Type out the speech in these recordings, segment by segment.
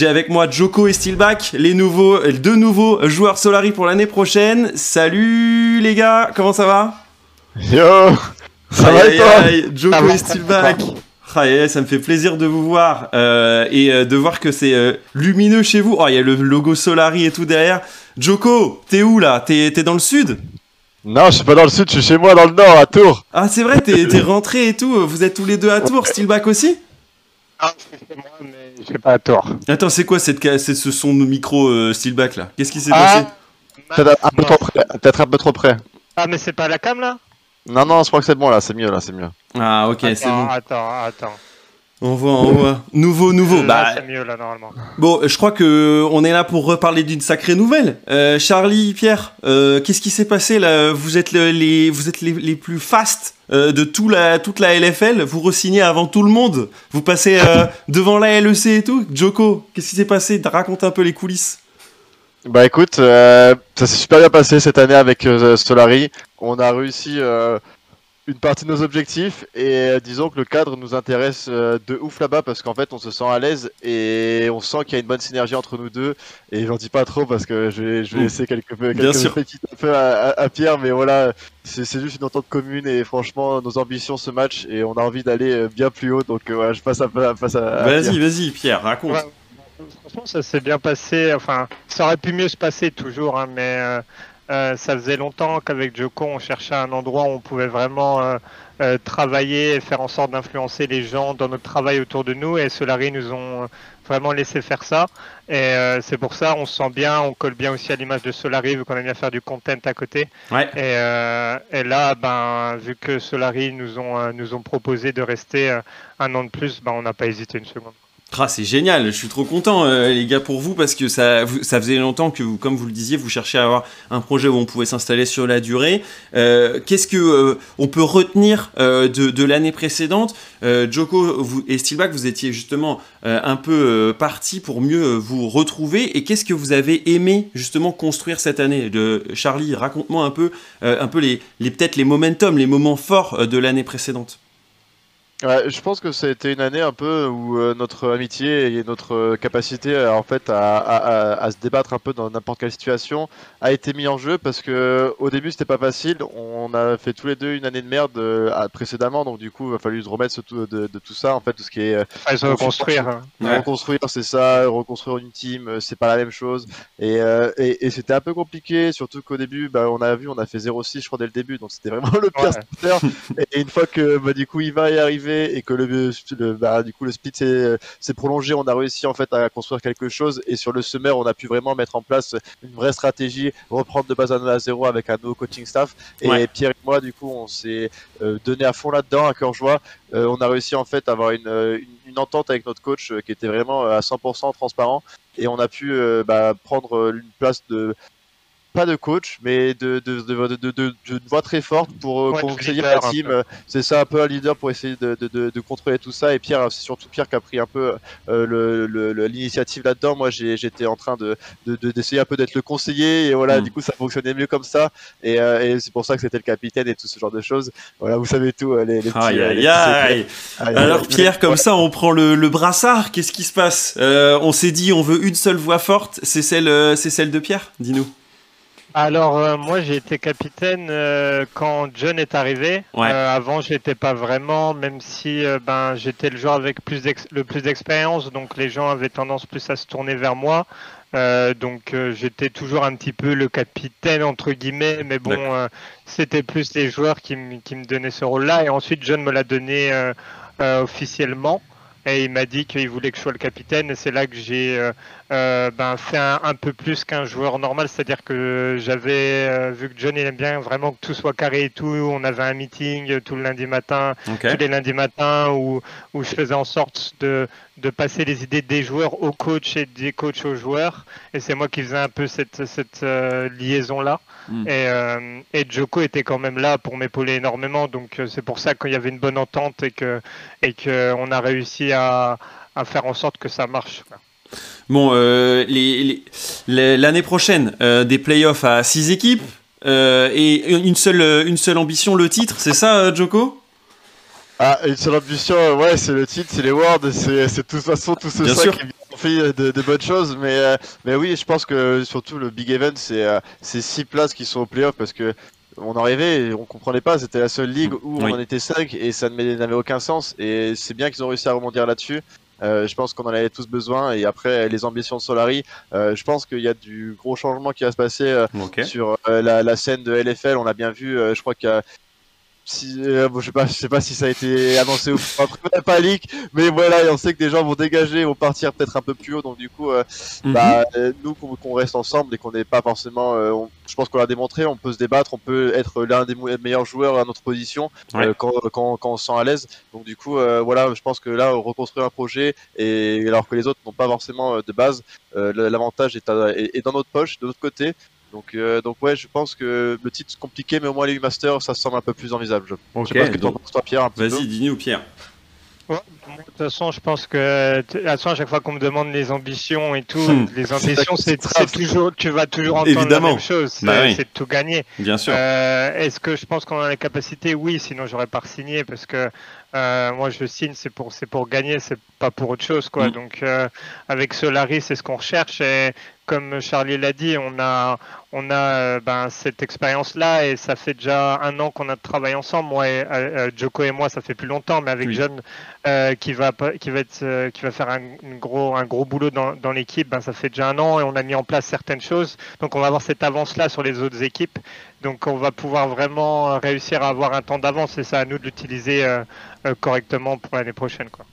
J'ai avec moi Joko et Steelback, les nouveaux, deux nouveaux joueurs Solari pour l'année prochaine. Salut les gars, comment ça va? Yo Ça va et toi? Joko et Steelback. ça me fait plaisir de vous voir euh, et euh, de voir que c'est euh, lumineux chez vous. Oh, il y a le logo Solari et tout derrière. Joko, t'es où là? T'es dans le sud? Non, je suis pas dans le sud, je suis chez moi dans le nord, à Tours. Ah, c'est vrai, t'es rentré et tout. Vous êtes tous les deux à Tours, Steelback aussi? Ah, c'est moi, mais j'ai pas tort. Attends, c'est quoi cette, c'est ce son de micro euh, Steelback là? Qu'est-ce qui s'est ah, passé? Peut-être un, peu trop près. Peut-être un peu trop près. Ah, mais c'est pas la cam là? Non, non, je crois que c'est bon là, c'est mieux là, c'est mieux. Ah, ok, c'est bon. Attends, attends. On voit, on voit. Nouveau, nouveau. bah, c'est mieux là normalement. Bon, je crois que on est là pour reparler d'une sacrée nouvelle. Euh, Charlie, Pierre, euh, qu'est-ce qui s'est passé là? Vous êtes les, vous êtes les, plus fast euh, de tout la, toute la LFL. Vous re avant tout le monde. Vous passez devant la LEC et tout. Joko, qu'est-ce qui s'est passé? Raconte un peu les coulisses. Bah écoute, ça s'est super bien passé cette année avec Solari. On a réussi une partie de nos objectifs et euh, disons que le cadre nous intéresse euh, de ouf là-bas parce qu'en fait on se sent à l'aise et on sent qu'il y a une bonne synergie entre nous deux. Et j'en dis pas trop parce que je vais, je vais laisser quelques, quelques petites peu à, Pierre mais voilà c'est juste une entente commune et franchement nos ambitions se matchent et on a envie d'aller euh, bien plus haut. Donc voilà je passe à, passe à, Vas-y vas-y Pierre raconte. franchement ça s'est bien passé. Enfin ça aurait pu mieux se passer toujours hein, mais euh, ça faisait longtemps qu'avec Joko, on cherchait un endroit où on pouvait vraiment euh, euh, travailler et faire en sorte d'influencer les gens dans notre travail autour de nous. Et Solari nous ont vraiment laissé faire ça. Et c'est pour ça, on se sent bien, on colle bien aussi à l'image de Solari, vu qu'on aime bien faire du content à côté. Et, et, là, ben, vu que Solari nous ont, nous ont proposé de rester un an de plus, ben, on n'a pas hésité une seconde. Ah, c'est génial, je suis trop content euh, les gars pour vous parce que ça, ça faisait longtemps que, vous, comme vous le disiez, vous cherchiez à avoir un projet où on pouvait s'installer sur la durée. Euh, qu'est-ce que euh, on peut retenir de, l'année précédente? Joko vous, et Steelback, vous étiez justement un peu partis pour mieux vous retrouver. Et qu'est-ce que vous avez aimé justement construire cette année? Charlie, raconte-moi un peu, un peu les, les peut-être les momentum, les moments forts de l'année précédente. Ouais, je pense que ça a été une année un peu où euh, notre amitié et notre euh, capacité euh, en fait à, à, à, se débattre un peu dans n'importe quelle situation a été mis en jeu parce que au début c'était pas facile. On a fait tous les deux une année de merde précédemment, donc du coup il a fallu se remettre de, de, tout ça en fait tout ce qui est ah, reconstruire. Hein. Reconstruire, c'est ça. Reconstruire une team, c'est pas la même chose. Et, et, et c'était un peu compliqué, surtout qu'au début, bah, on a vu, on a fait 0-6 je crois dès le début, donc c'était vraiment le pire. Ouais. Et une fois que bah, du coup il va y arriver et que le, bah, du coup le split s'est prolongé, on a réussi en fait à construire quelque chose. Et sur le summer on a pu vraiment mettre en place une vraie stratégie, reprendre de base à zéro avec un nouveau coaching staff. Et Pierre et moi du coup on s'est euh, donné à fond là-dedans à cœur joie. Euh, on a réussi en fait à avoir une, une, une entente avec notre coach euh, qui était vraiment à 100% transparent. Et on a pu bah, prendre une place de pas de coach, mais de, de, de, de, voix très forte pour euh, conseiller la team. C'est ça un peu un leader pour essayer de, de, de contrôler tout ça. Et Pierre, c'est surtout Pierre qui a pris un peu euh, l'initiative là-dedans. Moi, j'étais en train de d'essayer un peu d'être le conseiller. Et voilà, mm. du coup, ça fonctionnait mieux comme ça. Et, euh, et c'est pour ça que c'était le capitaine et tout ce genre de choses. Voilà, vous savez tout. Les, les aïe, aïe, aïe. Alors, Pierre, comme ça, on prend le, le brassard. Qu'est-ce qui se passe? On s'est dit, on veut une seule voix forte. C'est celle, c'est celle de Pierre? Dis-nous. Alors euh, moi j'ai été capitaine euh, quand John est arrivé. Euh, avant je n'étais pas vraiment, même si ben j'étais le joueur avec plus le plus d'expérience, donc les gens avaient tendance plus à se tourner vers moi. donc j'étais toujours un petit peu le capitaine entre guillemets, mais bon c'était plus les joueurs qui, qui me donnaient ce rôle-là. Et ensuite John me l'a donné officiellement et il m'a dit qu'il voulait que je sois le capitaine et c'est là que j'ai euh, euh, ben, fait un, peu plus qu'un joueur normal, c'est-à-dire que j'avais euh, vu que Johnny aime bien vraiment que tout soit carré et tout, on avait un meeting tout le lundi matin, tous les lundis matins où, où je faisais en sorte de, de passer les idées des joueurs aux coachs et des coachs aux joueurs. Et c'est moi qui faisais un peu cette, cette liaison là hmm. et, et Joko était quand même là pour m'épauler énormément. Donc c'est pour ça qu'il y avait une bonne entente et que et que on a réussi à, faire en sorte que ça marche. Bon, euh, l'année prochaine, euh, des playoffs à 6 équipes euh, et une seule, une seule ambition, le titre, c'est ça, Joko? Ah, une seule ambition, ouais, c'est le titre, c'est les Worlds, c'est de toute façon tout ce Bien sûr. fait de, bonnes choses, mais, mais oui, je pense que surtout le big event, c'est ces six places qui sont au playoff parce que on en rêvait, on comprenait pas, c'était la seule ligue où on en était 5 et ça n'avait aucun sens. Et c'est bien qu'ils ont réussi à rebondir là-dessus. Euh, je pense qu'on en avait tous besoin. Et après, les ambitions de Solari, euh, je pense qu'il y a du gros changement qui va se passer euh, sur la, la, scène de LFL. On a bien vu, je crois qu'il y a si, euh, je sais pas, je sais pas si ça a été annoncé ou pas, pas leak, mais voilà, on sait que des gens vont dégager, vont partir peut-être un peu plus haut, donc du coup, euh, mhm. bah, euh, nous qu'on reste ensemble et qu'on n'est pas forcément, je pense qu'on l'a démontré, on peut se débattre, on peut être l'un des meilleurs joueurs à notre position quand, quand, quand, on se sent à l'aise. Donc du coup, voilà, je pense que là, reconstruire un projet et alors que les autres n'ont pas forcément de base, l'avantage est, est, dans notre poche, de notre côté. Donc, euh, donc ouais, je pense que le titre est compliqué, mais au moins les Masters, ça semble un peu plus envisageable. Je sais pas ce que tu penses, toi, Pierre. Vas-y, dis-nous, Pierre. de toute façon, je pense que à chaque fois qu'on me demande les ambitions et tout, hmm. les ambitions, c'est toujours, tu vas toujours entendre la même chose, bah c'est de tout gagner. Bien sûr. Euh, Est-ce que je pense qu'on a la capacité Oui, sinon j'aurais pas signé parce que euh, moi je signe, c'est pour c'est pour gagner, c'est pas pour autre chose quoi. Hmm. Donc euh, avec Solari, c'est ce qu'on recherche et comme Charlie l'a dit, on a, on a euh, ben, cette expérience-là et ça fait déjà un an qu'on a travaillé ensemble. Moi, et, euh, euh, Joko et moi, ça fait plus longtemps, mais avec John qui va qui va être qui va faire un, gros un gros boulot dans, dans l'équipe, ben, ça fait déjà un an et on a mis en place certaines choses. Donc on va avoir cette avance-là sur les autres équipes. Donc on va pouvoir vraiment réussir à avoir un temps d'avance et ça à nous de l'utiliser correctement pour l'année prochaine, quoi.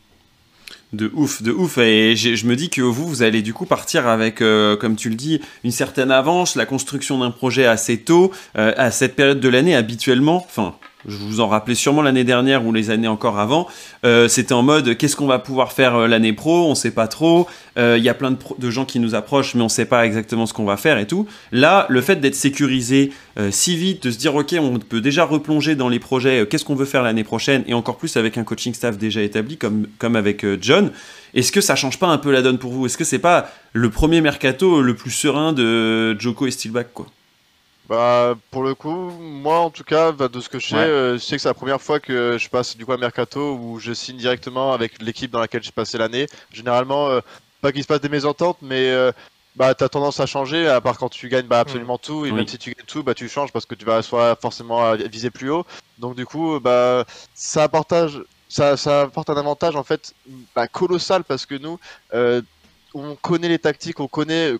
De ouf, de ouf. Et je me dis que vous, vous allez du coup partir avec, euh, comme tu le dis, une certaine avance, la construction d'un projet assez tôt, euh, à cette période de l'année habituellement. Enfin, je vous en rappelais sûrement l'année dernière ou les années encore avant, euh, c'était en mode qu'est-ce qu'on va pouvoir faire euh, l'année pro, on sait pas trop, il euh, y a plein de, gens qui nous approchent mais on sait pas exactement ce qu'on va faire et tout. Là, le fait d'être sécurisé si vite, de se dire ok, on peut déjà replonger dans les projets, qu'est-ce qu'on veut faire l'année prochaine? Et encore plus avec un coaching staff déjà établi comme, comme avec John, est-ce que ça change pas un peu la donne pour vous? Est-ce que c'est pas le premier mercato le plus serein de Joko et Steelback quoi? Bah, pour le coup, moi en tout cas, bah, de ce que je sais, euh, je sais que c'est la première fois que je passe du coup à Mercato où je signe directement avec l'équipe dans laquelle j'ai passé l'année. Généralement, euh, pas qu'il se passe des mésententes, mais euh, bah, tu as tendance à changer, à part quand tu gagnes bah, absolument mm. tout, et même si tu gagnes tout, bah, tu changes parce que tu vas soit forcément viser plus haut. Donc du coup, bah, ça, apporte, ça, ça apporte un avantage en fait bah, colossal parce que nous, on connaît les tactiques, on connaît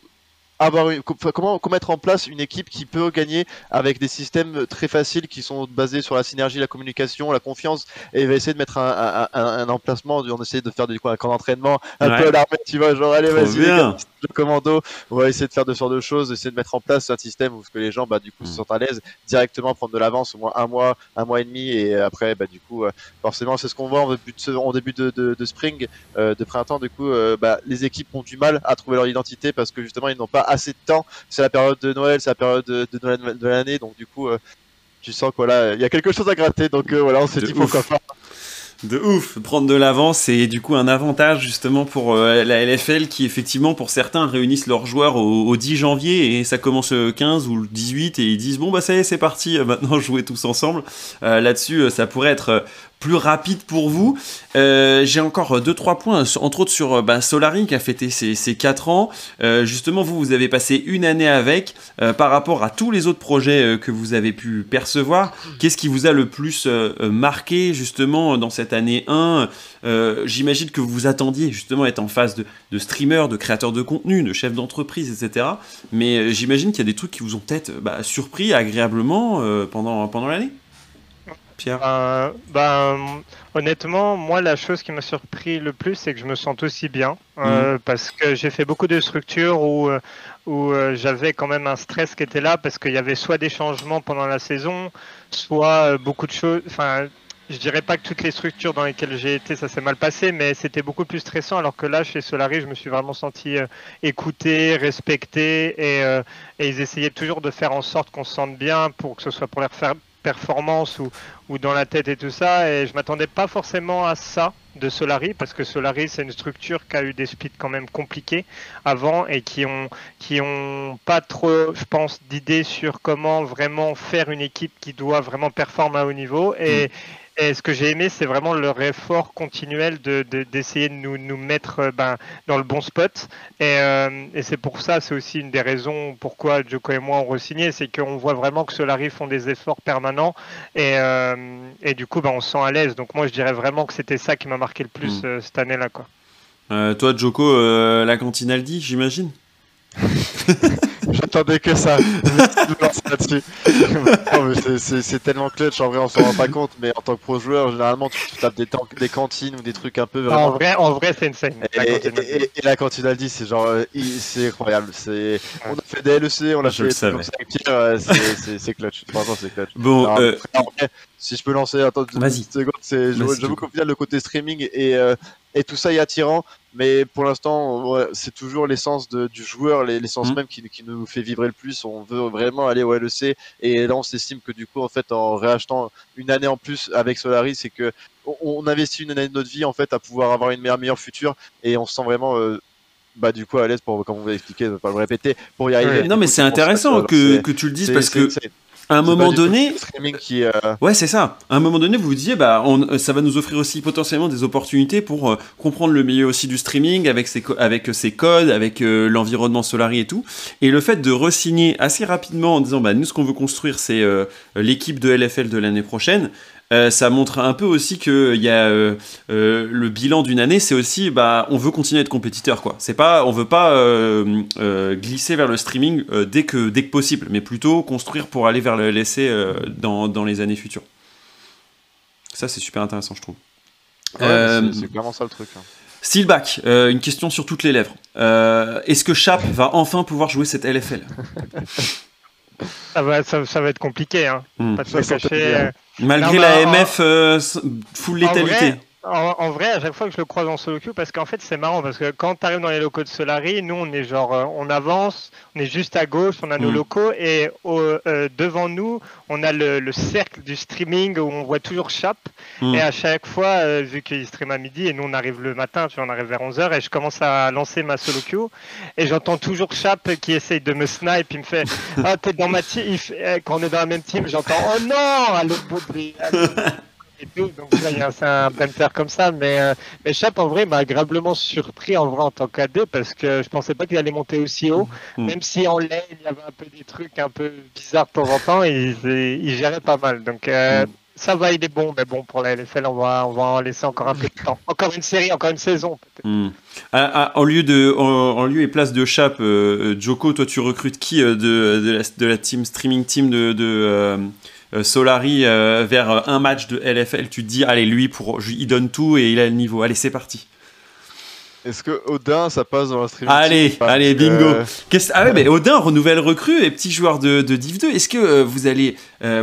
avoir comment, mettre en place une équipe qui peut gagner avec des systèmes très faciles qui sont basés sur la synergie, la communication, la confiance et va essayer de mettre un, un, emplacement, on essaie de faire du coup un camp d'entraînement un peu à l'armée, tu vois, genre allez vas-y le commando, on va essayer de faire deux sortes de choses, essayer de mettre en place un système où que les gens bah du coup se mm. sentent à l'aise directement prendre de l'avance au moins un mois, un mois et demi et après bah du coup euh, forcément c'est ce qu'on voit en début de, en début de, de, spring, euh, de printemps. Du coup euh, bah, les équipes ont du mal à trouver leur identité parce que justement ils n'ont pas assez de temps. C'est la période de Noël, c'est la période de, de, l'année, donc du coup, euh, tu sens qu'il voilà, il y a quelque chose à gratter. Donc euh, voilà, on s'est dit pourquoi pas. De ouf, prendre de l'avance c'est du coup un avantage justement pour euh, la LFL qui effectivement pour certains réunissent leurs joueurs au, 10 janvier et ça commence le 15 ou le 18 et ils disent bon bah ça y est c'est parti maintenant jouer tous ensemble. Là-dessus ça pourrait être plus rapide pour vous. Euh, j'ai encore deux trois points, entre autres sur ben, Solari qui a fêté ses, ses 4 ans. Euh, justement, vous, vous avez passé une année avec. par rapport à tous les autres projets que vous avez pu percevoir, qu'est-ce qui vous a le plus marqué justement dans cette année 1 J'imagine que vous attendiez justement être en phase de, de streamer, de créateur de contenu, de chef d'entreprise, etc. Mais j'imagine qu'il y a des trucs qui vous ont peut-être bah, surpris agréablement pendant, pendant l'année Pierre euh, ben, Honnêtement, moi, la chose qui m'a surpris le plus, c'est que je me sens aussi bien. Euh, mhm. Parce que j'ai fait beaucoup de structures où, euh, où j'avais quand même un stress qui était là, parce qu'il y avait soit des changements pendant la saison, soit beaucoup de choses. Enfin, je dirais pas que toutes les structures dans lesquelles j'ai été, ça s'est mal passé, mais c'était beaucoup plus stressant. Alors que là, chez Solari, je me suis vraiment senti écouté, respecté, et, et, ils essayaient toujours de faire en sorte qu'on se sente bien pour que ce soit pour faire performance ou, ou dans la tête et tout ça. Et je m'attendais pas forcément à ça de Solari parce que Solari c'est une structure qui a eu des splits quand même compliqués avant et qui ont qui ont pas trop je pense d'idées sur comment vraiment faire une équipe qui doit vraiment performer à haut niveau et mm. Et ce que j'ai aimé, c'est vraiment leur effort continuel d'essayer de, d'essayer de, nous, nous, mettre euh, ben, dans le bon spot. Et, euh, et c'est pour ça, c'est aussi une des raisons pourquoi Joko et moi on re-signé, c'est qu'on voit vraiment que Solari font des efforts permanents et, euh, et du coup, ben, on se sent à l'aise. Donc moi, je dirais vraiment que c'était ça qui m'a marqué le plus mm. cette année-là. quoi. toi, Joko, la cantine Aldi, j'imagine? J'attendais que ça. c'est tellement clutch, en vrai, on s'en rend pas compte, mais en tant que pro joueur, généralement, tu, tapes des, des, cantines ou des trucs un peu vraiment. En vrai, en vrai c'est insane. Et, et, et, la cantine Aldi, c'est genre, euh, c'est incroyable. C'est, on a fait des LEC, on a fait c'est clutch. Franchement, c'est clutch. Bon, euh... si je peux lancer, attends, une seconde, j'avoue qu'au final, le côté streaming et, euh, et tout ça est attirant. Mais pour l'instant, c'est toujours l'essence du joueur, l'essence mmh. même qui, nous fait vibrer le plus. On veut vraiment aller au LEC. Et là, on s'estime que du coup, en fait, en réachetant une année en plus avec Solari, c'est que on, investit une année de notre vie en fait à pouvoir avoir une meilleure, meilleure future. Et on se sent vraiment. Euh, bah du coup à l'aise pour comme vous l'avez expliqué ne pas le répéter pour y arriver. non mais c'est intéressant que, que, tu le dises parce que à un moment donné, euh, ouais, c'est ça. À un moment donné, vous vous disiez, bah, on, ça va nous offrir aussi potentiellement des opportunités pour euh, comprendre le milieu aussi du streaming avec ses, avec ses codes, avec euh, l'environnement Solari et tout. Et le fait de resigner assez rapidement en disant, bah, nous, ce qu'on veut construire, c'est l'équipe de LFL de l'année prochaine. Euh, ça montre un peu aussi que y a euh, euh, le bilan d'une année, c'est aussi bah on veut continuer à être compétiteur quoi. C'est pas on veut pas glisser vers le streaming dès que dès que possible, mais plutôt construire pour aller vers le LSC dans, dans, les années futures. Ça c'est super intéressant je trouve. c'est clairement ça le truc. Hein. Steelback, une question sur toutes les lèvres. Est-ce que Chap va enfin pouvoir jouer cette LFL ça va, ça, va être compliqué, hein. Hmm. Pas de cacher. Malgré la MF euh, full létalité en, vrai, à chaque fois que je le croise en solo queue, parce qu'en fait, c'est marrant, parce que quand tu arrives dans les locaux de Solari, nous, on est genre, euh, on avance, on est juste à gauche, on a nos mm. locaux, et euh, devant nous, on a le, cercle du streaming où on voit toujours Chap. Mm. Et à chaque fois, euh, vu qu'il stream à midi, et nous, on arrive le matin, tu vois, on arrive vers 11h, et je commence à lancer ma solo queue, et j'entends toujours Chap qui essaye de me snipe, il me fait, ah, t'es dans ma team, quand on est dans la même team, j'entends, oh non, à l'autre bout de donc là, il y a un banter comme ça. Mais, euh, mais Chap, en vrai, m'a agréablement surpris en vrai en tant qu'AD parce que je pensais pas qu'il allait monter aussi haut. Mm. Même si en lane, il y avait un peu des trucs un peu bizarres de temps en temps, il, il gérait pas mal. Donc. Euh, mm. Ça va, il est bon, mais bon, pour la LFL, on va, on va en laisser encore un peu de temps. Encore une série, encore une saison, peut-être. Mm. en, lieu de, en, lieu et place de Chap, euh, Joko, toi, tu recrutes qui de, de, la, de, la, team streaming team de, de euh, Solari euh, vers un match de LFL, tu te dis, allez, lui, pour, il donne tout et il a le niveau. Allez, c'est parti. Est-ce que Odin, ça passe dans la stream Allez, allez, bingo. Ah ouais, mais Odin, renouvelle recrue et petit joueur de, Div 2. Est-ce que euh, vous allez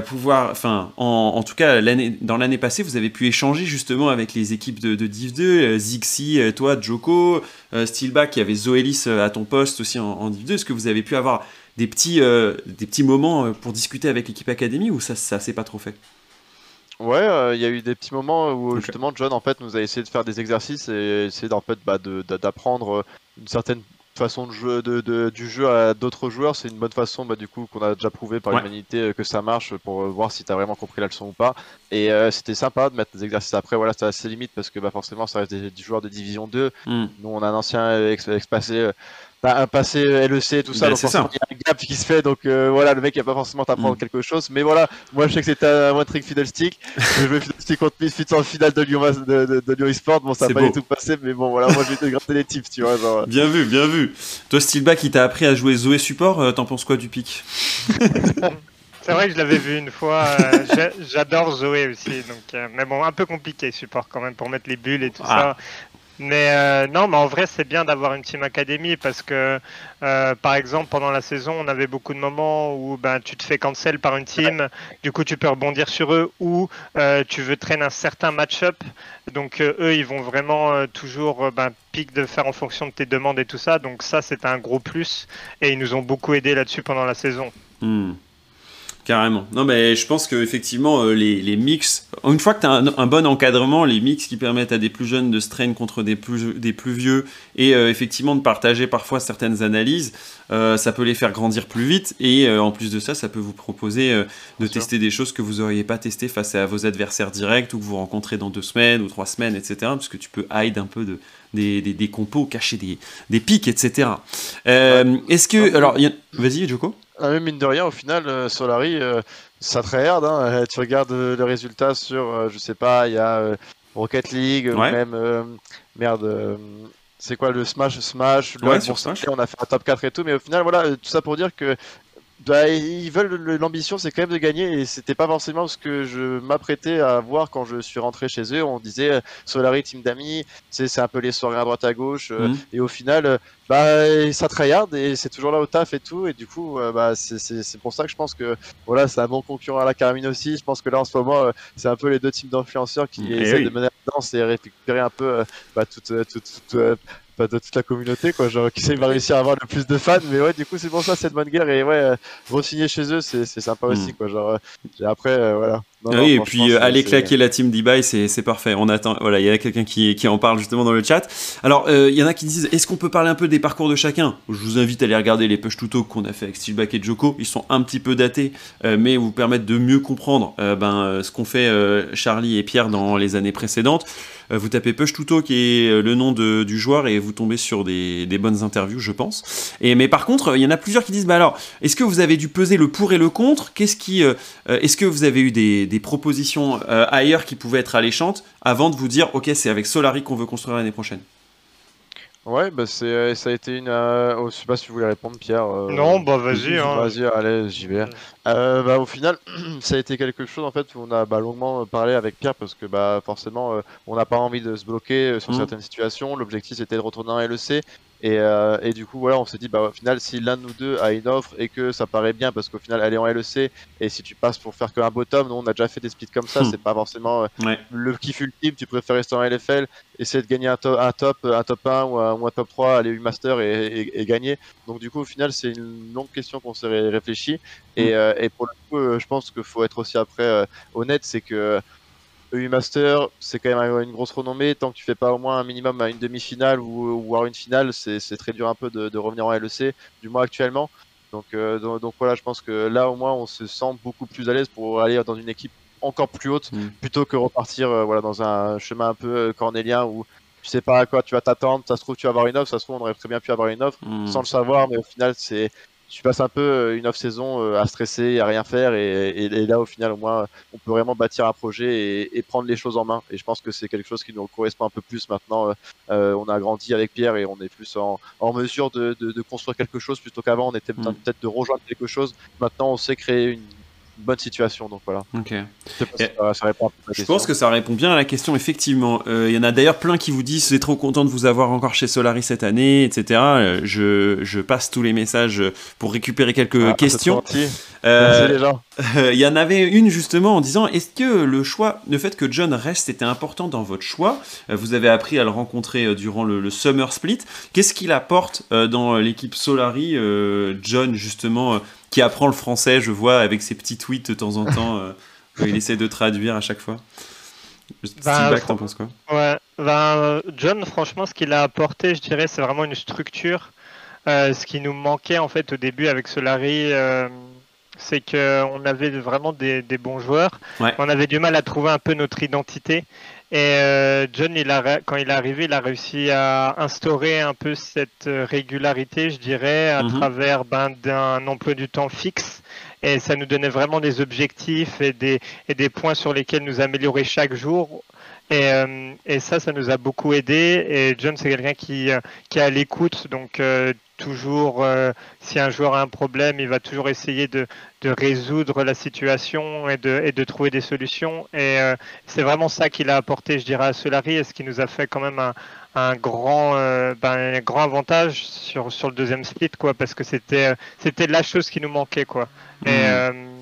pouvoir, enfin, en, tout cas, dans l'année passée, vous avez pu échanger justement avec les équipes de, Div 2, Zixi, toi, Joko, Steelback, qui avait Zoelis à ton poste aussi en, en Div 2. Est-ce que vous avez pu avoir des petits, euh, des petits moments euh, pour discuter avec l'équipe académie ou ça, ça s'est pas trop fait? Ouais, euh, il y a eu des petits moments où justement John en fait nous a essayé de faire des exercices et essayer en fait bah, d'apprendre une certaine façon de jeu de, du jeu à d'autres joueurs. C'est une bonne façon bah, du coup qu'on a déjà prouvé par l'humanité que ça marche pour voir si tu as vraiment compris la leçon ou pas. Et c'était sympa de mettre des exercices après. Voilà, c'était assez limite parce que bah, forcément ça reste des, joueurs de division 2. Hmm. Nous on a un ancien ex, ex passé bah, un passé LEC tout ça, ben, donc il y a un gap qui se fait, donc euh, voilà, le mec il a pas forcément t'apprendre mm. quelque chose, mais voilà, moi je sais que c'était un one trick Fiddlestick, je jouais Fiddlestick contre Misfits en finale de Lyon, de, de, de Lyon Esport, bon ça a pas du tout passé, mais bon voilà, moi j'ai été gratter les tips, tu vois. Genre... Bien vu, bien vu. Toi Steelback qui t'a appris à jouer Zoé support, euh, t'en penses quoi du pic? C'est vrai que je l'avais vu une fois. Euh, j'adore Zoé aussi, donc mais bon, un peu compliqué support quand même pour mettre les bulles et tout ah. ça. Mais euh, non, mais en vrai, c'est bien d'avoir une team académie parce que, euh, par exemple, pendant la saison, on avait beaucoup de moments où ben, tu te fais cancel par une team, du coup, tu peux rebondir sur eux ou euh, tu veux traîner un certain match-up. Donc, eux, ils vont vraiment toujours ben, pic de faire en fonction de tes demandes et tout ça. Donc, ça, c'est un gros plus et ils nous ont beaucoup aidé là-dessus pendant la saison. Hmm. Carrément. Non, mais je pense qu'effectivement, euh, les, les mix, une fois que tu as un, bon encadrement, les mix qui permettent à des plus jeunes de se traîner contre des plus, des plus vieux et euh, effectivement de partager parfois certaines analyses, euh, ça peut les faire grandir plus vite et en plus de ça, ça peut vous proposer de tester des choses que vous n'auriez pas testées face à vos adversaires directs ou que vous rencontrez dans deux semaines ou trois semaines, etc. Parce que tu peux hide un peu de, des, des, des compos, cacher des, des pics, etc. Est-ce que. Alors, vas-y, Joko ah, mine de rien, au final, euh, Solari, euh, ça très hard. Hein. Euh, tu regardes le résultat sur, je sais pas, il y a Rocket League, ou même, merde, c'est quoi le Smash Smash, ouais, sur Smash. On a fait un top 4 et tout, mais au final, voilà, tout ça pour dire que bah, ils veulent l'ambition, c'est quand même de gagner et c'était pas forcément ce que je m'apprêtais à voir quand je suis rentré chez eux. On disait euh, Solari, team d'amis, c'est un peu les soirées à droite à gauche euh, mhm. et au final, euh, bah ça tryhard et c'est toujours là au taf et tout et du coup, bah c'est pour ça que je pense que voilà, c'est un bon concurrent à la Carmine aussi. Je pense que là en ce moment, c'est un peu les deux teams d'influenceurs qui eh essaient de mener la danse et récupérer un peu bah, toute, toute, toute pas de toute la communauté quoi genre qui sait va réussir à avoir le plus de fans mais ouais du coup c'est pour ça cette bonne guerre et ouais euh, re-signer chez eux c'est sympa aussi hmm. quoi genre euh, après euh, voilà oui, et puis aller claquer la team d'eBay, c'est parfait. On attend. Voilà, il y a quelqu'un qui, qui, en parle justement dans le chat. Alors, il y en a qui disent est-ce qu'on peut parler un peu des parcours de chacun? Je vous invite à aller regarder les push tuto qu'on a fait avec Steelback et Joko. Ils sont un petit peu datés, mais vous permettent de mieux comprendre ben, ce qu'ont fait Charlie et Pierre dans les années précédentes. Euh, vous tapez Push Tuto qui est euh, le nom du joueur et vous tombez sur des, bonnes interviews, je pense. Et, mais par contre, il y en a plusieurs qui disent bah alors, est-ce que vous avez dû peser le pour et le contre? Qu'est-ce qui, euh, est-ce que vous avez eu des, propositions ailleurs qui pouvaient être alléchantes avant de vous dire ok, c'est avec Solari qu'on veut construire l'année prochaine Ouais, bah c'est, ça a été une. Oh, je sais pas si vous voulez répondre, Pierre. non, bah vas-y. Hein. Vas-y, allez, j'y vais. Euh, bah, au final, ça a été quelque chose en fait où on a bah, longuement parlé avec Pierre parce que bah, forcément, euh, on n'a pas envie de se bloquer euh, sur mmh. certaines situations. L'objectif c'était de retourner en LEC et, euh, et, du coup, voilà, on s'est dit, bah, au final, si l'un de nous deux a une offre et que ça paraît bien, parce qu'au final, elle est en LEC, et si tu passes pour faire qu'un bottom, nous, on a déjà fait des splits comme ça, hmm. c'est pas forcément euh, le kiff ultime, tu préfères rester en LFL, essayer de gagner un, un top, un top 1 ou un, top 3, aller 8 master et, et, gagner. Donc, du coup, au final, c'est une longue question qu'on s'est réfléchi. Hmm. euh, et, pour le coup, je pense qu'il faut être aussi après honnête, c'est que EU Master, c'est quand même une grosse renommée. Tant que tu fais pas au moins un minimum à une demi-finale ou, ou une finale, c'est très dur un peu de, revenir en LEC, du moins actuellement. Euh, donc, donc, voilà, je pense que là au moins on se sent beaucoup plus à l'aise pour aller dans une équipe encore plus haute mm. plutôt que repartir euh, voilà, dans un chemin un peu euh, cornélien où tu sais pas à quoi tu vas t'attendre. Ça se trouve, tu vas avoir une offre, ça se trouve, on aurait très bien pu avoir une offre mm. sans le savoir, mais au final, c'est tu passes un peu euh, une off-saison euh, à stresser, à rien faire, et, là, au final, au moins, on peut vraiment bâtir un projet et, prendre les choses en main. Et je pense que c'est quelque chose qui nous correspond un peu plus maintenant. Euh, on a grandi avec Pierre et on est plus en, mesure de, construire quelque chose plutôt qu'avant, on était mm. peut-être de rejoindre quelque chose. Maintenant, on sait créer une bonne situation. Donc voilà. Ok. Je, pense que ça répond bien à la question, effectivement. Euh, il y en a d'ailleurs plein qui vous disent c'est trop content de vous avoir encore chez Solari cette année, etc. Euh, je, je, passe tous les messages pour récupérer quelques ah, questions. Euh, il y en avait une justement en disant est-ce que le choix, le fait que John reste était important dans votre choix? Vous avez appris à le rencontrer durant le, le Summer Split. Qu'est-ce qu'il apporte dans l'équipe Solari, John, justement qui apprend le français, je vois, avec ses petits tweets de temps en temps. Euh, il essaie de traduire à chaque fois. Ben, t'en penses quoi Ouais, ben, John, franchement, ce qu'il a apporté, je dirais, c'est vraiment une structure. Euh, ce qui nous manquait en fait au début avec Solari, euh, c'est qu'on avait vraiment des, bons joueurs. On avait du mal à trouver un peu notre identité. Et euh, John, il a, quand il est arrivé, il a réussi à instaurer un peu cette euh, régularité, je dirais, à mhm. travers ben, d'un emploi du temps fixe. Et ça nous donnait vraiment des objectifs et des, et des points sur lesquels nous améliorer chaque jour. Et, euh, et, ça, ça nous a beaucoup aidé. Et John, c'est quelqu'un qui, qui est à l'écoute. Donc, toujours, euh, si un joueur a un problème, il va toujours essayer de, de résoudre la situation et de, et de trouver des solutions. Et euh, c'est vraiment ça qu'il a apporté, je dirais, à Solari et ce qui nous a fait quand même un, un grand, euh, ben, un grand avantage sur, sur le deuxième split, quoi, parce que c'était, c'était la chose qui nous manquait, quoi. Mmh. Et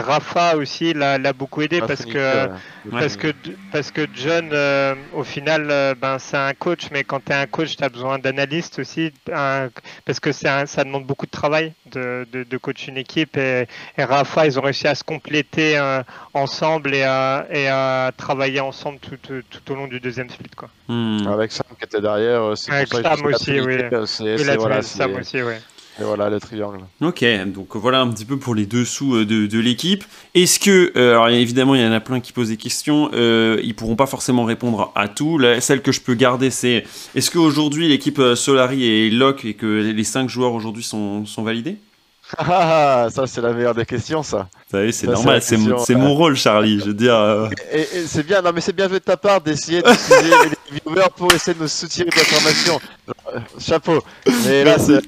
Rafa aussi l'a beaucoup aidé parce que, parce, que, parce que John, euh, au final, euh, ben, c'est un coach, mais quand tu es un coach, tu as besoin d'analystes aussi, parce que ça demande beaucoup de travail de, de, de coach une équipe. Et, Rafa, ils ont réussi à se compléter euh, ensemble et à, et à travailler ensemble tout, tout, au long du deuxième split. Quoi. Hmm. Avec Sam qui était derrière, c'est Avec Sam aussi, oui. C'est voilà, Sam aussi, oui. Et voilà le triangle. Ok, donc voilà un petit peu pour les dessous euh, de, de l'équipe. Est-ce que, euh, alors évidemment il y en a plein qui posent des questions, euh, ils pourront pas forcément répondre à tout. celle que je peux garder c'est, est-ce qu'aujourd'hui l'équipe euh, Solari est lock et que les 5 joueurs aujourd'hui sont, sont validés? Ah, ça c'est la meilleure des questions, ça. c'est normal, c'est mon, rôle, Charlie. Je veux dire. Et, c'est bien, non mais c'est bien de ta part d'essayer de les viewers pour essayer de nous soutirer d'informations. Chapeau. Mais là, c'est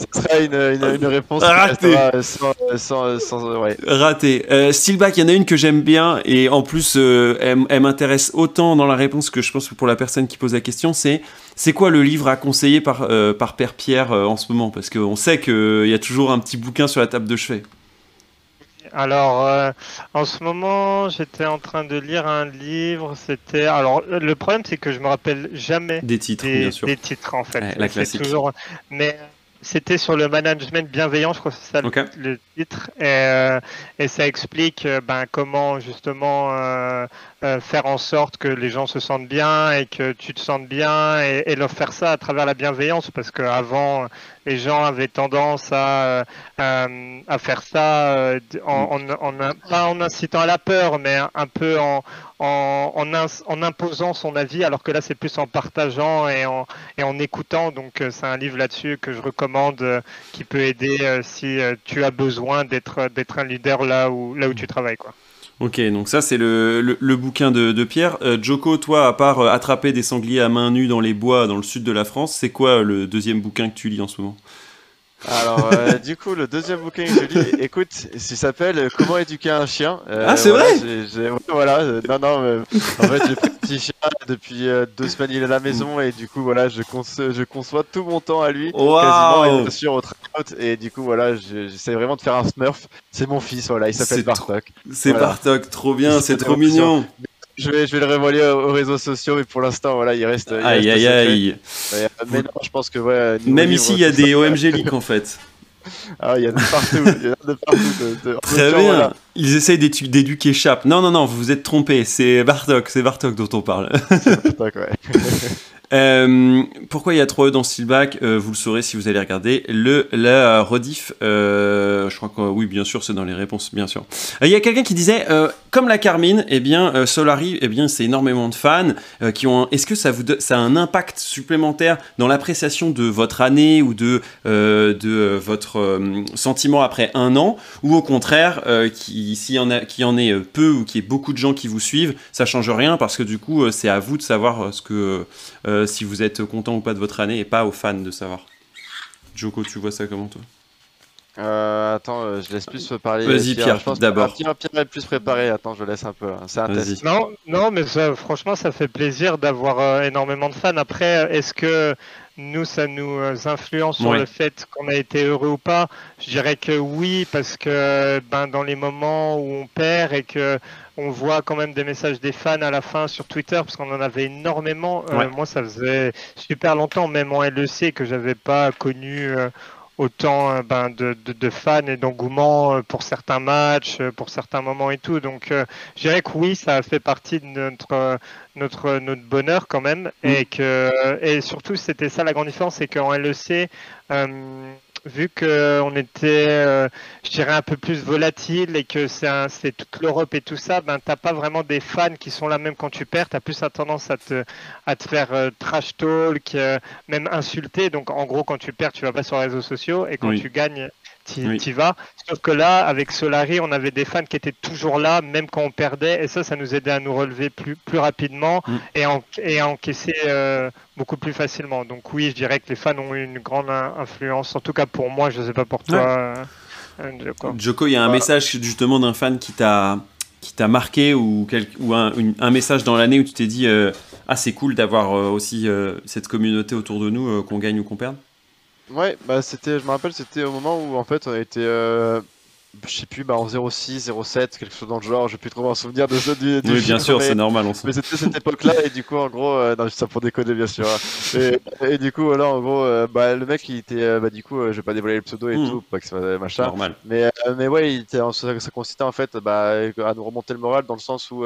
ce sera une, une, réponse ratée. Sans, sans, ouais. Raté. Euh, Steelback, il y en a une que j'aime bien et en plus, euh, elle, m'intéresse autant dans la réponse que je pense que pour la personne qui pose la question, c'est c'est quoi le livre à conseiller par, euh, par Père Pierre euh, en ce moment? Parce qu'on sait qu'il y a toujours un petit bouquin sur la table de chevet. Alors, en ce moment, j'étais en train de lire un livre. C'était alors le problème, c'est que je me rappelle jamais des titres, bien sûr. Des titres en fait. la classique. Toujours... Mais c'était sur le management bienveillant, je crois que c'est ça le, titre. Et, euh, et, ça explique euh, ben, comment justement euh, euh, faire en sorte que les gens se sentent bien et que tu te sentes bien et, et leur faire ça à travers la bienveillance parce qu'avant les gens avaient tendance à, euh, à faire ça euh, en, en, en, pas en incitant à la peur mais un peu en, en, en, imposant son avis, alors que là c'est plus en partageant et en, et en écoutant. Donc c'est un livre là-dessus que je recommande qui peut aider si tu as besoin d'être d'être un leader là où là où tu travailles quoi. Ok, donc ça c'est le, le, bouquin de, de Pierre. Euh, Joko, toi, à part euh, attraper des sangliers à main nue dans les bois dans le sud de la France, c'est quoi le deuxième bouquin que tu lis en ce moment? Alors, euh, du coup, le deuxième bouquin que je lis, écoute, il s'appelle Comment éduquer un chien. Euh, ah, c'est vrai Voilà, euh, non, non, en fait, j'ai pris un petit chien depuis deux semaines, il est à la maison, et du coup, voilà, je, je conçois tout mon temps à lui, wow. quasiment, sur au et du coup, voilà, j'essaie vraiment de faire un smurf. C'est mon fils, voilà, il s'appelle Bartok. C'est Bartok, trop bien, c'est trop mignon je vais, je vais le révoler aux réseaux sociaux, mais pour l'instant, voilà, il reste. aïe, aïe, aïe. Mais non, je pense que, ouais. Même ici, il y a des OMG leaks en fait. Ah, il y a partout. Y a de partout. Très bien. Ils essayent d'éduquer Chap. Non, non, non, vous vous êtes trompé. C'est Bartok, c'est Bartok dont on parle. Bartok, ouais. Euh, pourquoi il y a 3 E dans Steelback? Euh, Vous le saurez si vous allez regarder le la rediff. Euh, je crois que oui, bien sûr, c'est dans les réponses, bien sûr. Il y a quelqu'un qui disait, comme la Carmine, eh bien Solari, eh bien c'est énormément de fans qui ont. Est-ce que ça vous ça a un impact supplémentaire dans l'appréciation de votre année ou de de votre sentiment après un an, ou au contraire, s'il y en a en est peu ou qui est beaucoup de gens qui vous suivent, ça change rien parce que du coup, c'est à vous de savoir ce que si vous êtes content ou pas de votre année et pas aux fans de savoir. Joko, tu vois ça comment toi? Euh, attends, euh, je laisse plus parler. Vas-y Pierre, d'abord. Pierre, Pierre est plus préparé. Attends, je laisse un peu. Hein. C'est un test. Non, non, mais franchement, ça fait plaisir d'avoir énormément de fans. Après, est-ce que nous, ça nous influence sur le fait qu'on a été heureux ou pas? Je dirais que oui, parce que ben, dans les moments où on perd et que on voit quand même des messages des fans à la fin sur Twitter, parce qu'on en avait énormément. Euh, moi, ça faisait super longtemps, même en LEC, que j'avais pas connu euh, autant euh, ben, de, fans et d'engouement pour certains matchs, pour certains moments et tout. Donc, je dirais que oui, ça fait partie de notre notre notre bonheur quand même, et que et surtout c'était ça la grande différence, c'est qu'en LEC vu qu'on était, euh, je dirais, un peu plus volatile et que c'est toute l'Europe et tout ça, ben t'as pas vraiment des fans qui sont là même quand tu perds. T'as plus tendance à te, à te faire euh, trash talk, euh, même insulter. Donc en gros, quand tu perds, tu vas pas sur les réseaux sociaux et quand tu gagnes, tu vas. Sauf que là, avec Solari, on avait des fans qui étaient toujours là, même quand on perdait, et ça, ça nous aidait à nous relever plus, plus rapidement mm. et, et, à encaisser euh, beaucoup plus facilement. Donc oui, je dirais que les fans ont eu une grande influence, en tout cas pour moi, je ne sais pas pour toi. Euh, euh, Joko. il y a un message justement d'un fan qui t'a qui t'a marqué ou, ou un, un, message dans l'année où tu t'es dit ah c'est cool d'avoir aussi cette communauté autour de nous qu'on gagne ou qu'on perde Ouais, bah c'était, je me rappelle, c'était au moment où en fait on a été, euh, je sais plus, bah, en 06, 07, quelque chose dans le genre, je plus trop m'en souvenir de ça du, Oui, bien sûr, c'est normal. On mais c'était cette époque-là, et du coup, en gros, euh, non, ça pour déconner, bien sûr. Hein. Et, du coup, voilà, en gros, euh, bah, le mec, il était, euh, bah, du coup, je vais pas dévoiler le pseudo et hmm. tout, pas que ça machin. Normal. Mais, mais ouais, il était, ça, ça, consistait en fait bah, à nous remonter le moral dans le sens où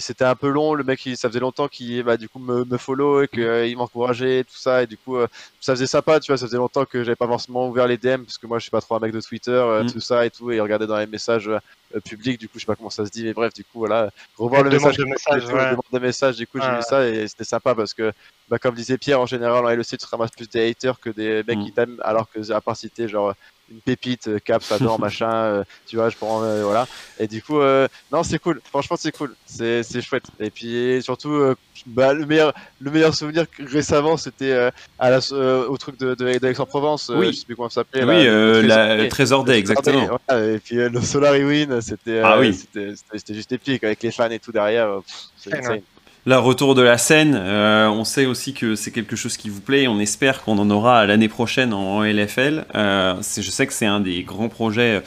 c'était un peu long. Le mec, il, ça faisait longtemps qu'il bah, du coup me, me follow et qu'il mm. m'encourageait, tout ça. Et du coup, euh, ça faisait sympa, tu vois. Ça faisait longtemps que j'avais pas forcément ouvert les DM parce que moi, je suis pas trop un mec de Twitter, euh, mm. tout ça et tout. Et il regardait dans les messages euh, publics. Du coup, je sais pas comment ça se dit, mais bref, du coup, voilà, revoir le message, de message, ouais. Du coup, j'ai vu ça et c'était sympa parce que, bah, comme disait Pierre, en général, en LEC, tu ramasses plus des haters que des mecs mm. qui t'aiment, alors que à part citer genre une pépite, euh, Cap, Sador, machin, euh, tu vois, je prends, euh, voilà. Et du coup, non, c'est cool. Franchement, c'est cool. C'est, c'est chouette. Et puis surtout, bah, le meilleur, le meilleur souvenir récemment, c'était à la, au truc de, d'Aix-en-Provence. Oui. je sais plus comment ça s'appelait. Oui, le Trésor Day, exactement. et puis le Solar Win, c'était, ah, oui. c'était, c'était, juste épique avec les fans et tout derrière. c'est la retour de la scène, euh, on sait aussi que c'est quelque chose qui vous plaît. On espère qu'on en aura l'année prochaine en LFL. Euh, je sais que c'est un des grands projets euh,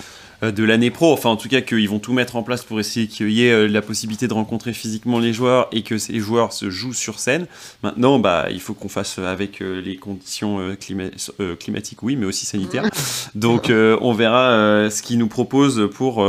de l'année pro, enfin en tout cas qu'ils vont tout mettre en place pour essayer qu'il y ait euh, la possibilité de rencontrer physiquement les joueurs et que ces joueurs se jouent sur scène. Maintenant, bah, il faut qu'on fasse avec euh, les conditions climatiques, oui, mais aussi sanitaires. Donc on verra ce qu'ils nous proposent pour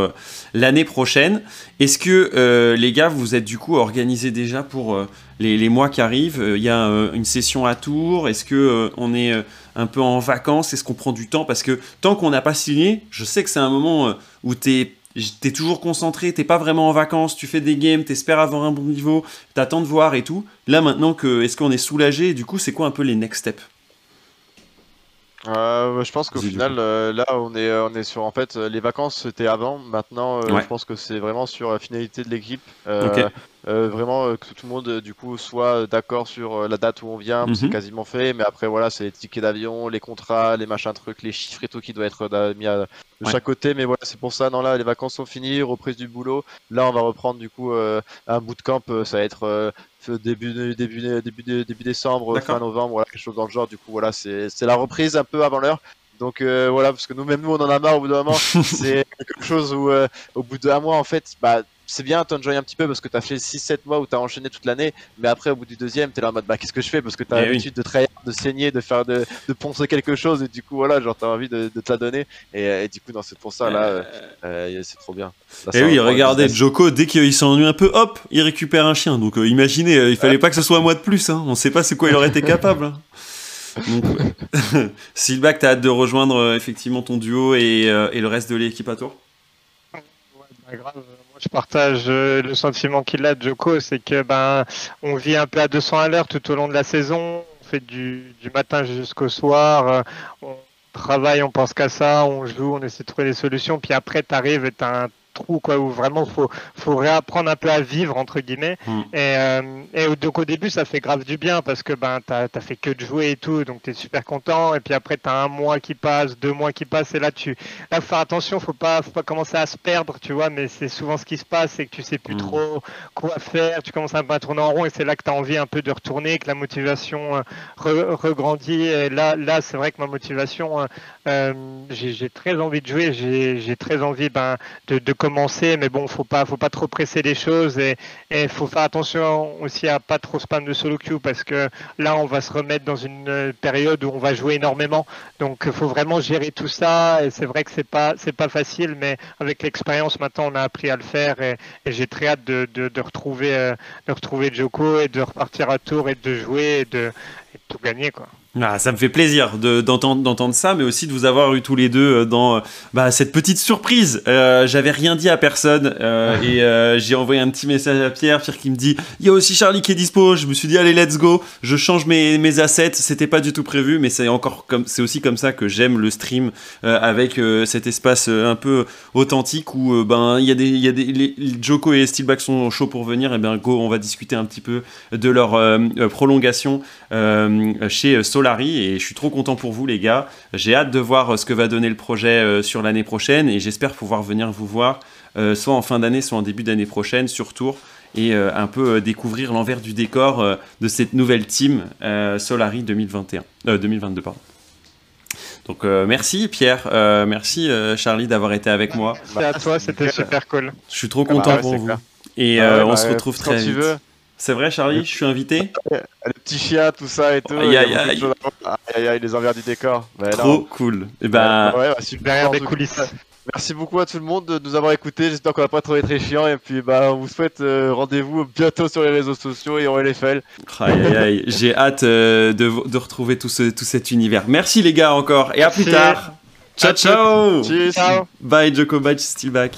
l'année prochaine. Est-ce que les gars, vous êtes du coup organisés déjà pour les, mois qui arrivent? Il y a une session à tour Est-ce que on est un peu en vacances Est-ce qu'on prend du temps? Parce que tant qu'on n'a pas signé, je sais que c'est un moment euh, où tu es toujours concentré, t'es pas vraiment en vacances, tu fais des games, t'espères avoir un bon niveau, t'attends de voir et tout. Là maintenant que est-ce qu'on est soulagé? Du coup, c'est quoi un peu les next steps? Euh, je pense qu'au final, euh, là, on est, on est sur en fait les vacances c'était avant. Maintenant, je pense que c'est vraiment sur la finalité de l'équipe. Euh, vraiment euh, que tout le monde du coup soit d'accord sur euh, la date où on vient, c'est mhm. quasiment fait. Mais après voilà, c'est les tickets d'avion, les contrats, les machins trucs, les chiffres et tout qui doit être mis à, de chaque côté. Mais voilà, c'est pour ça. Non là, les vacances sont finies, reprise du boulot. Là, on va reprendre du coup un bootcamp. ça va être début, début, début, début décembre, fin novembre, voilà, quelque chose dans le genre. Du coup, voilà, c'est la reprise un peu avant l'heure. Donc voilà, parce que nous, même nous, on en a marre au bout d'un moment. c'est quelque chose où, au bout d'un mois, en fait, bah, c'est bien, t'enjoy un petit peu parce que t'as fait 6-7 mois où t'as enchaîné toute l'année, mais après, au bout du deuxième, t'es là en mode, bah, qu'est-ce que je fais? Parce que t'as eh l'habitude de travailler, de saigner, de faire, de, de poncer quelque chose, et du coup, voilà, genre, t'as envie de, de, te la donner, et, du coup, non, c'est pour ça, là, euh, euh, c'est trop bien. et eh oui, regardez, Joko, dès qu'il s'ennuie un peu, hop, il récupère un chien. Donc, euh, imaginez, il fallait pas que ce soit un mois de plus, hein. on sait pas c'est quoi il aurait été capable. Hein. Donc, Silbac, t'as hâte de rejoindre effectivement ton duo et, et, le reste de l'équipe à tour Ouais, bah, grave je partage euh, le sentiment qu'il a, Joko, c'est que ben on vit un peu à 200 à l'heure tout au long de la saison. On fait du, du matin jusqu'au soir. Euh, on travaille, on pense qu'à ça, on joue, on essaie de trouver des solutions. Puis après, tu arrives et tu as un trou quoi où vraiment faut faut réapprendre un peu à vivre entre guillemets mm. et, euh, et, donc au début ça fait grave du bien parce que ben t'as as fait que de jouer et tout donc t'es super content et puis après t'as un mois qui passe deux mois qui passent et là tu là faut faire attention faut pas faut pas commencer à se perdre tu vois mais c'est souvent ce qui se passe c'est que tu sais plus mm. trop quoi faire tu commences un peu à tourner en rond et c'est là que t'as envie un peu de retourner que la motivation euh, regrandit et là là c'est vrai que ma motivation euh, euh j'ai très envie de jouer j'ai très envie ben de, de commencer, mais bon, faut pas, faut pas trop presser les choses et il faut faire attention aussi à pas trop spam de solo queue parce que là, on va se remettre dans une période où on va jouer énormément. Donc, il faut vraiment gérer tout ça et c'est vrai que c'est pas, c'est pas facile, mais avec l'expérience maintenant, on a appris à le faire et, j'ai très hâte de, de, retrouver, euh, de retrouver Joko et de repartir à tour et de jouer et de, et tout gagner, quoi. Ah, ça me fait plaisir d'entendre ça, mais aussi de vous avoir eu tous les deux euh, dans euh, bah, cette petite surprise. Euh, J'avais rien dit à personne et j'ai envoyé un petit message à Pierre, Pierre qui me dit il y a aussi Charlie qui est dispo. Je me suis dit allez let's go. Je change mes, mes assets. C'était pas du tout prévu, mais c'est encore c'est aussi comme ça que j'aime le stream avec cet espace un peu authentique où ben il y a des y a des Joko et Steelback sont chauds pour venir. Et bien go, on va discuter un petit peu de leur prolongation chez Solar et je suis trop content pour vous les gars. J'ai hâte de voir euh, ce que va donner le projet euh, sur l'année prochaine et j'espère pouvoir venir vous voir euh, soit en fin d'année, soit en début d'année prochaine sur Tour et un peu découvrir l'envers du décor de cette nouvelle team Solari 2021, 2022. Pardon. Donc merci Pierre, merci Charlie d'avoir été avec moi. Merci à toi, c'était super cool. Je suis trop content ah bah pour vous. Et ah on bah se retrouve très vite. C'est vrai, Charlie, je suis invité? Le petit chien, tout ça et tout. Aïe, aïe, aïe. aïe, aïe, les envers du décor. Trop cool. Et eh ben, ouais, bah, super. Derrière les coulisses. Merci beaucoup à tout le monde de nous avoir écoutés. J'espère qu'on va pas trouvé très chiant. Et puis, bah, on vous souhaite euh, rendez-vous bientôt sur les réseaux sociaux et en LFL. Aïe, aïe, aïe. J'ai hâte euh, de, de, retrouver tout, ce, tout cet univers. Merci les gars encore et à plus tard. Ciao, ciao. Ciao. Bye, Joko. Bye, Steelback.